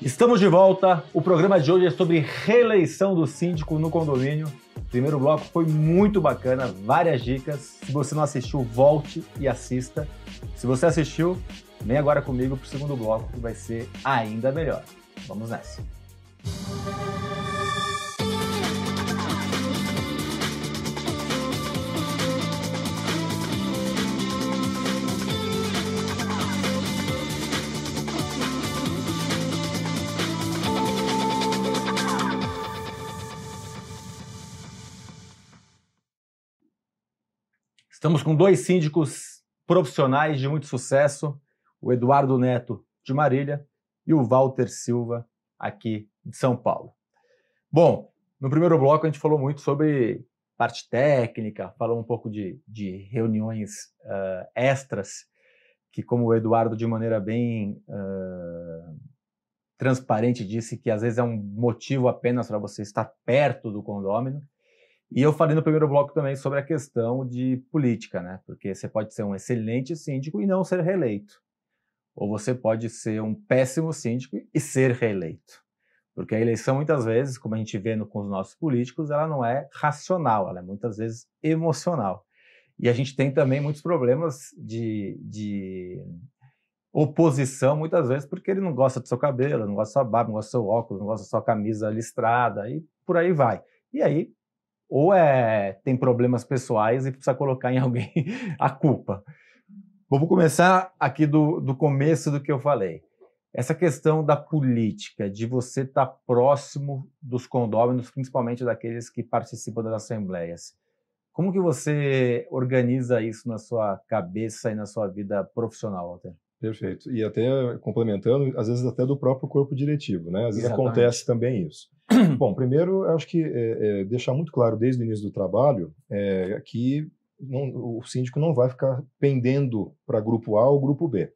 Estamos de volta. O programa de hoje é sobre reeleição do síndico no condomínio. Primeiro bloco foi muito bacana, várias dicas. Se você não assistiu, volte e assista. Se você assistiu, vem agora comigo para o segundo bloco que vai ser ainda melhor. Vamos nessa. Estamos com dois síndicos profissionais de muito sucesso, o Eduardo Neto de Marília e o Walter Silva aqui de São Paulo. Bom, no primeiro bloco a gente falou muito sobre parte técnica, falou um pouco de, de reuniões uh, extras, que como o Eduardo de maneira bem uh, transparente disse que às vezes é um motivo apenas para você estar perto do condômino, e eu falei no primeiro bloco também sobre a questão de política, né? Porque você pode ser um excelente síndico e não ser reeleito. Ou você pode ser um péssimo síndico e ser reeleito. Porque a eleição, muitas vezes, como a gente vê no, com os nossos políticos, ela não é racional, ela é muitas vezes emocional. E a gente tem também muitos problemas de, de oposição, muitas vezes, porque ele não gosta do seu cabelo, não gosta da sua barba, não gosta do seu óculos, não gosta da sua camisa listrada, e por aí vai. E aí ou é tem problemas pessoais e precisa colocar em alguém a culpa. Vamos começar aqui do, do começo do que eu falei. Essa questão da política, de você estar tá próximo dos condôminos, principalmente daqueles que participam das assembleias. Como que você organiza isso na sua cabeça e na sua vida profissional, Walter? Perfeito. E até complementando, às vezes até do próprio corpo diretivo, né? Às vezes Exatamente. acontece também isso. Bom, primeiro, acho que é, é, deixar muito claro desde o início do trabalho é, que não, o síndico não vai ficar pendendo para grupo A ou grupo B.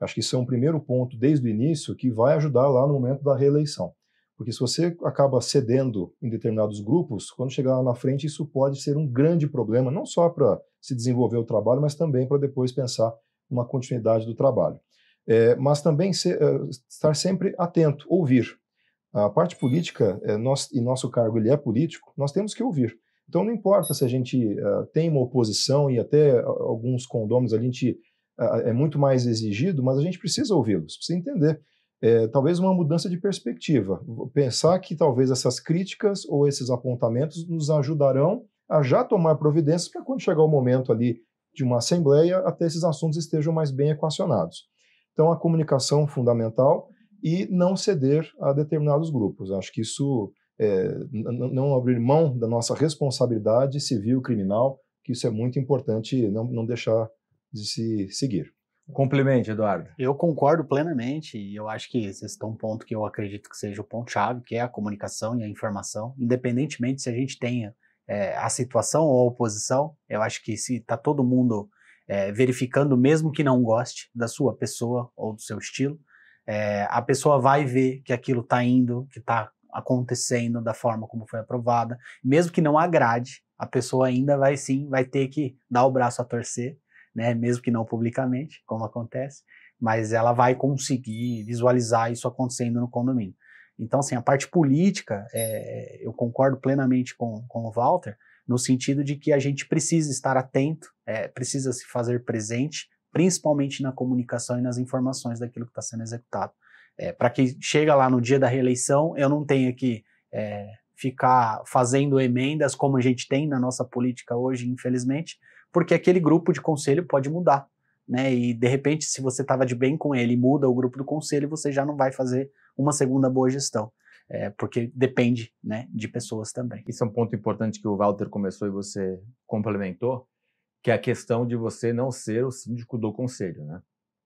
Acho que isso é um primeiro ponto desde o início que vai ajudar lá no momento da reeleição. Porque se você acaba cedendo em determinados grupos, quando chegar lá na frente, isso pode ser um grande problema, não só para se desenvolver o trabalho, mas também para depois pensar uma continuidade do trabalho. É, mas também ser, é, estar sempre atento, ouvir. A parte política, é, nós, e nosso cargo ele é político, nós temos que ouvir. Então não importa se a gente uh, tem uma oposição e até alguns condôminos a gente uh, é muito mais exigido, mas a gente precisa ouvi-los, precisa entender. É, talvez uma mudança de perspectiva. Pensar que talvez essas críticas ou esses apontamentos nos ajudarão a já tomar providências para quando chegar o momento ali de uma assembleia até esses assuntos estejam mais bem equacionados. Então, a comunicação fundamental e não ceder a determinados grupos. Acho que isso é, não abrir mão da nossa responsabilidade civil, criminal, que isso é muito importante não, não deixar de se seguir. Complemente, Eduardo. Eu concordo plenamente e eu acho que esse é um ponto que eu acredito que seja o ponto-chave, que é a comunicação e a informação, independentemente se a gente tenha é, a situação ou a oposição, eu acho que se está todo mundo é, verificando, mesmo que não goste da sua pessoa ou do seu estilo, é, a pessoa vai ver que aquilo está indo, que está acontecendo da forma como foi aprovada, mesmo que não agrade, a pessoa ainda vai sim, vai ter que dar o braço a torcer, né, mesmo que não publicamente, como acontece, mas ela vai conseguir visualizar isso acontecendo no condomínio. Então, assim, a parte política, é, eu concordo plenamente com, com o Walter, no sentido de que a gente precisa estar atento, é, precisa se fazer presente, principalmente na comunicação e nas informações daquilo que está sendo executado. É, Para que chega lá no dia da reeleição, eu não tenha que é, ficar fazendo emendas como a gente tem na nossa política hoje, infelizmente, porque aquele grupo de conselho pode mudar. Né? E de repente, se você estava de bem com ele muda o grupo do conselho, você já não vai fazer uma segunda boa gestão. É, porque depende né, de pessoas também. Isso é um ponto importante que o Walter começou e você complementou, que é a questão de você não ser o síndico do conselho, né?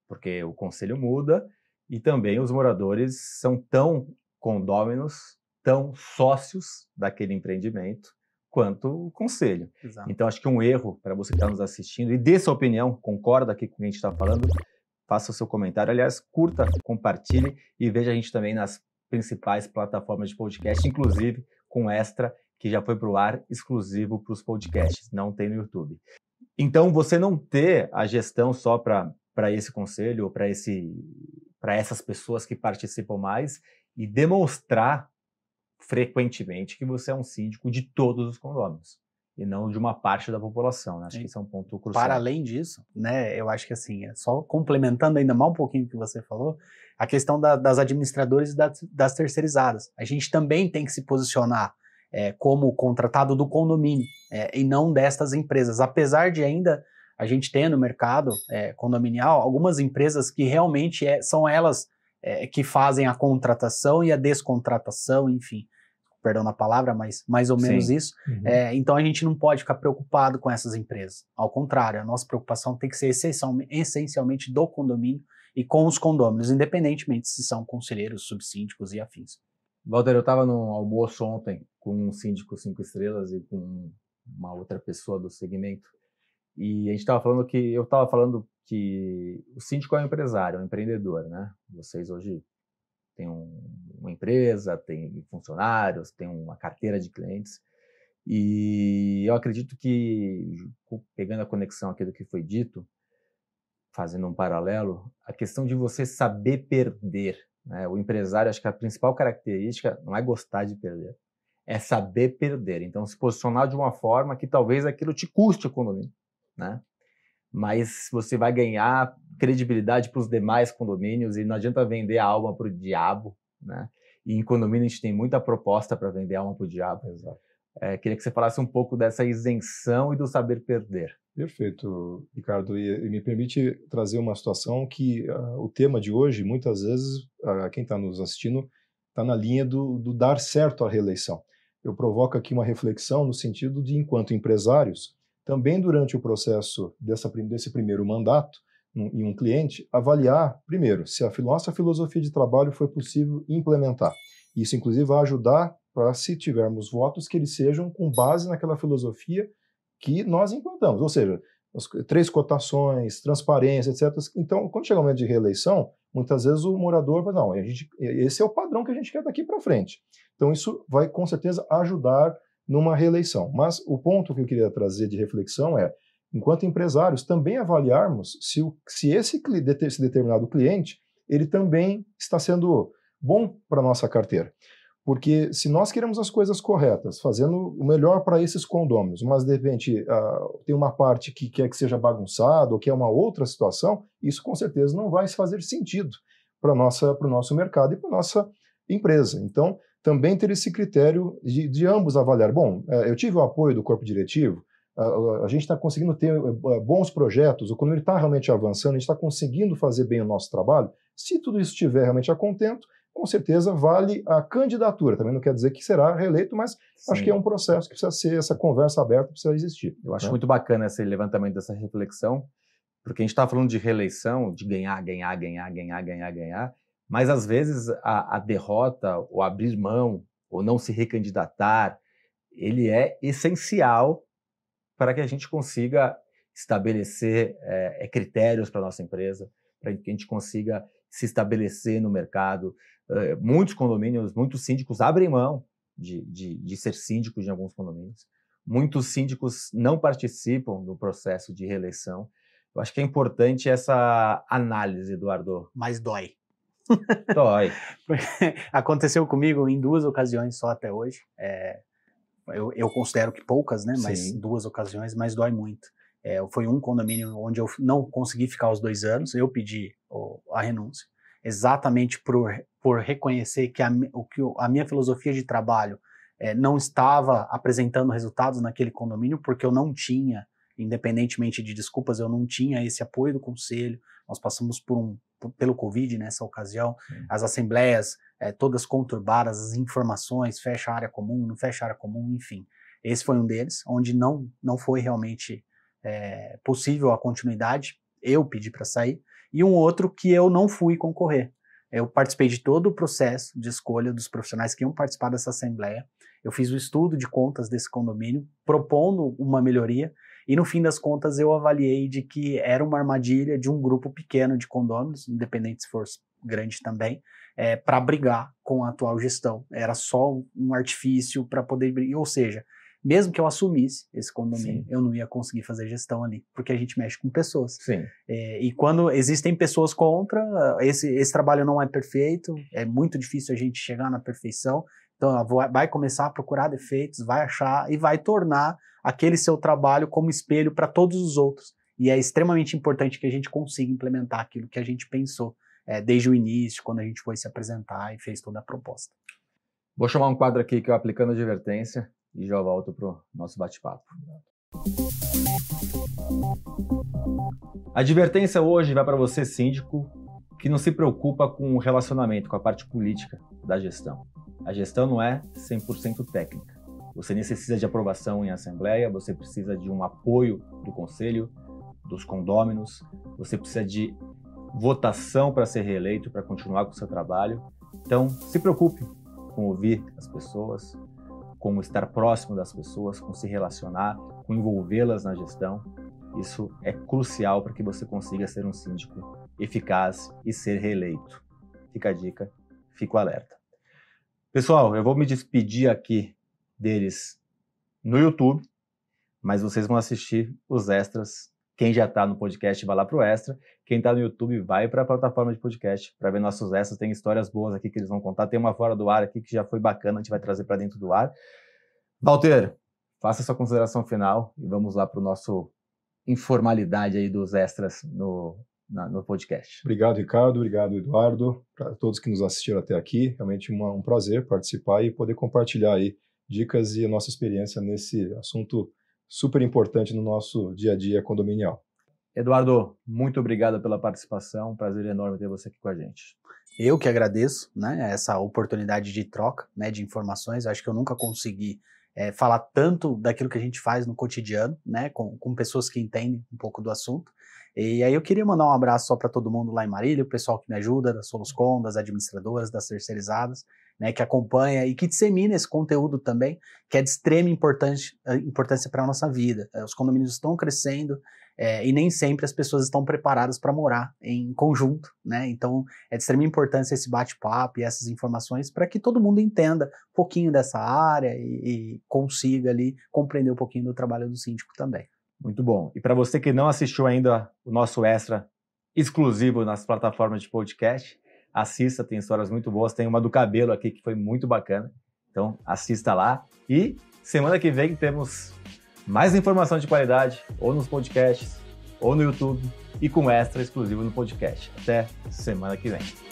Porque o conselho muda e também os moradores são tão condôminos, tão sócios daquele empreendimento quanto o conselho. Exato. Então, acho que um erro para você que está nos assistindo e dê sua opinião, concorda aqui com o que a gente está falando, faça o seu comentário. Aliás, curta, compartilhe e veja a gente também nas principais plataformas de podcast, inclusive com extra que já foi para o ar exclusivo para os podcasts, não tem no YouTube. Então, você não ter a gestão só para esse conselho ou para essas pessoas que participam mais e demonstrar frequentemente que você é um síndico de todos os condôminos e não de uma parte da população. Né? Acho que isso é um ponto crucial. Para além disso, né, eu acho que assim, é só complementando ainda mais um pouquinho o que você falou, a questão da, das administradoras e das, das, terceirizadas. A gente também tem que se posicionar é, como contratado do condomínio é, e não destas empresas. Apesar de ainda a gente ter no mercado é, condominial algumas empresas que realmente é, são elas é, que fazem a contratação e a descontratação, enfim perdão na palavra, mas mais ou menos Sim. isso. Uhum. É, então a gente não pode ficar preocupado com essas empresas. Ao contrário, a nossa preocupação tem que ser essencialmente do condomínio e com os condôminos, independentemente se são conselheiros, subsíndicos e afins. Walter, eu estava num almoço ontem com um síndico cinco estrelas e com uma outra pessoa do segmento. E a gente estava falando que eu estava falando que o síndico é um empresário, é um empreendedor, né? Vocês hoje tem um, uma empresa, tem funcionários, tem uma carteira de clientes. E eu acredito que, pegando a conexão aqui do que foi dito, fazendo um paralelo, a questão de você saber perder. Né? O empresário, acho que a principal característica não é gostar de perder, é saber perder. Então, se posicionar de uma forma que talvez aquilo te custe o condomínio. Né? mas você vai ganhar credibilidade para os demais condomínios e não adianta vender a alma para o diabo, né? E em condomínio a gente tem muita proposta para vender a alma para o diabo. Exato. É, queria que você falasse um pouco dessa isenção e do saber perder. Perfeito, Ricardo. E, e me permite trazer uma situação que uh, o tema de hoje, muitas vezes, uh, quem está nos assistindo, está na linha do, do dar certo à reeleição. Eu provoco aqui uma reflexão no sentido de, enquanto empresários, também durante o processo dessa, desse primeiro mandato, em um cliente, avaliar, primeiro, se a nossa filosofia de trabalho foi possível implementar. Isso, inclusive, vai ajudar para, se tivermos votos, que eles sejam com base naquela filosofia que nós implantamos. Ou seja, três cotações, transparência, etc. Então, quando chega o momento de reeleição, muitas vezes o morador vai, não, a gente, esse é o padrão que a gente quer daqui para frente. Então, isso vai, com certeza, ajudar numa reeleição. Mas o ponto que eu queria trazer de reflexão é, enquanto empresários, também avaliarmos se, o, se esse, esse determinado cliente ele também está sendo bom para a nossa carteira. Porque se nós queremos as coisas corretas, fazendo o melhor para esses condôminos, mas de repente uh, tem uma parte que quer que seja bagunçado ou que é uma outra situação, isso com certeza não vai fazer sentido para o nosso mercado e para nossa empresa. Então, também ter esse critério de, de ambos avaliar. Bom, é, eu tive o apoio do corpo diretivo, a, a gente está conseguindo ter é, bons projetos, o condomínio está realmente avançando, a gente está conseguindo fazer bem o nosso trabalho. Se tudo isso estiver realmente a contento, com certeza vale a candidatura. Também não quer dizer que será reeleito, mas Sim. acho que é um processo que precisa ser, essa conversa aberta precisa existir. Eu acho né? muito bacana esse levantamento dessa reflexão, porque a gente está falando de reeleição, de ganhar, ganhar, ganhar, ganhar, ganhar, ganhar, mas às vezes a, a derrota, ou abrir mão, ou não se recandidatar, ele é essencial para que a gente consiga estabelecer é, critérios para a nossa empresa, para que a gente consiga se estabelecer no mercado. É, muitos condomínios, muitos síndicos abrem mão de, de, de, ser síndicos de alguns condomínios. Muitos síndicos não participam do processo de reeleição. Eu acho que é importante essa análise, Eduardo. Mas dói. Dói. Aconteceu comigo em duas ocasiões só até hoje. É, eu, eu, considero que poucas, né? Mas Sim. duas ocasiões, mas dói muito. É, foi um condomínio onde eu não consegui ficar os dois anos, eu pedi a renúncia, exatamente por, por reconhecer que a, o, que a minha filosofia de trabalho é, não estava apresentando resultados naquele condomínio, porque eu não tinha, independentemente de desculpas, eu não tinha esse apoio do conselho. Nós passamos por um pelo Covid nessa ocasião, Sim. as assembleias é, todas conturbadas, as informações, fecha área comum, não fecha área comum, enfim. Esse foi um deles, onde não, não foi realmente é, possível a continuidade, eu pedi para sair, e um outro que eu não fui concorrer. Eu participei de todo o processo de escolha dos profissionais que iam participar dessa assembleia. Eu fiz o estudo de contas desse condomínio, propondo uma melhoria, e no fim das contas eu avaliei de que era uma armadilha de um grupo pequeno de condôminos, independente se fosse grande também, é, para brigar com a atual gestão. Era só um artifício para poder brigar, ou seja, mesmo que eu assumisse esse condomínio, Sim. eu não ia conseguir fazer gestão ali, porque a gente mexe com pessoas. Sim. É, e quando existem pessoas contra, esse, esse trabalho não é perfeito, é muito difícil a gente chegar na perfeição. Então, ela vai começar a procurar defeitos, vai achar e vai tornar aquele seu trabalho como espelho para todos os outros. E é extremamente importante que a gente consiga implementar aquilo que a gente pensou é, desde o início, quando a gente foi se apresentar e fez toda a proposta. Vou chamar um quadro aqui que é o Aplicando Advertência e já volto para o nosso bate-papo. A advertência hoje vai para você, síndico, que não se preocupa com o relacionamento, com a parte política da gestão. A gestão não é 100% técnica. Você necessita de aprovação em assembleia, você precisa de um apoio do conselho, dos condôminos, você precisa de votação para ser reeleito, para continuar com o seu trabalho. Então, se preocupe com ouvir as pessoas, com estar próximo das pessoas, com se relacionar, com envolvê-las na gestão. Isso é crucial para que você consiga ser um síndico eficaz e ser reeleito. Fica a dica, fico alerta. Pessoal, eu vou me despedir aqui deles no YouTube, mas vocês vão assistir os extras. Quem já está no podcast vai lá para o extra. Quem está no YouTube vai para a plataforma de podcast para ver nossos extras. Tem histórias boas aqui que eles vão contar. Tem uma fora do ar aqui que já foi bacana, a gente vai trazer para dentro do ar. Walter, faça sua consideração final e vamos lá para o nosso informalidade aí dos extras no, na, no podcast. Obrigado, Ricardo. Obrigado, Eduardo. Para todos que nos assistiram até aqui, realmente uma, um prazer participar e poder compartilhar aí dicas e a nossa experiência nesse assunto super importante no nosso dia a dia condominial. Eduardo, muito obrigado pela participação. Um prazer enorme ter você aqui com a gente. Eu que agradeço, né, essa oportunidade de troca, né, de informações. Acho que eu nunca consegui é, falar tanto daquilo que a gente faz no cotidiano, né, com, com pessoas que entendem um pouco do assunto. E aí eu queria mandar um abraço só para todo mundo lá em Marília, o pessoal que me ajuda, da Soluscom, das administradoras, das terceirizadas, né, que acompanha e que dissemina esse conteúdo também, que é de extrema importância, eh, para a nossa vida. Os condomínios estão crescendo, é, e nem sempre as pessoas estão preparadas para morar em conjunto, né? Então é de extrema importância esse bate-papo e essas informações para que todo mundo entenda um pouquinho dessa área e, e consiga ali compreender um pouquinho do trabalho do síndico também. Muito bom. E para você que não assistiu ainda o nosso extra exclusivo nas plataformas de podcast, assista, tem histórias muito boas. Tem uma do cabelo aqui que foi muito bacana. Então assista lá. E semana que vem temos mais informação de qualidade, ou nos podcasts, ou no YouTube, e com extra exclusivo no podcast. Até semana que vem.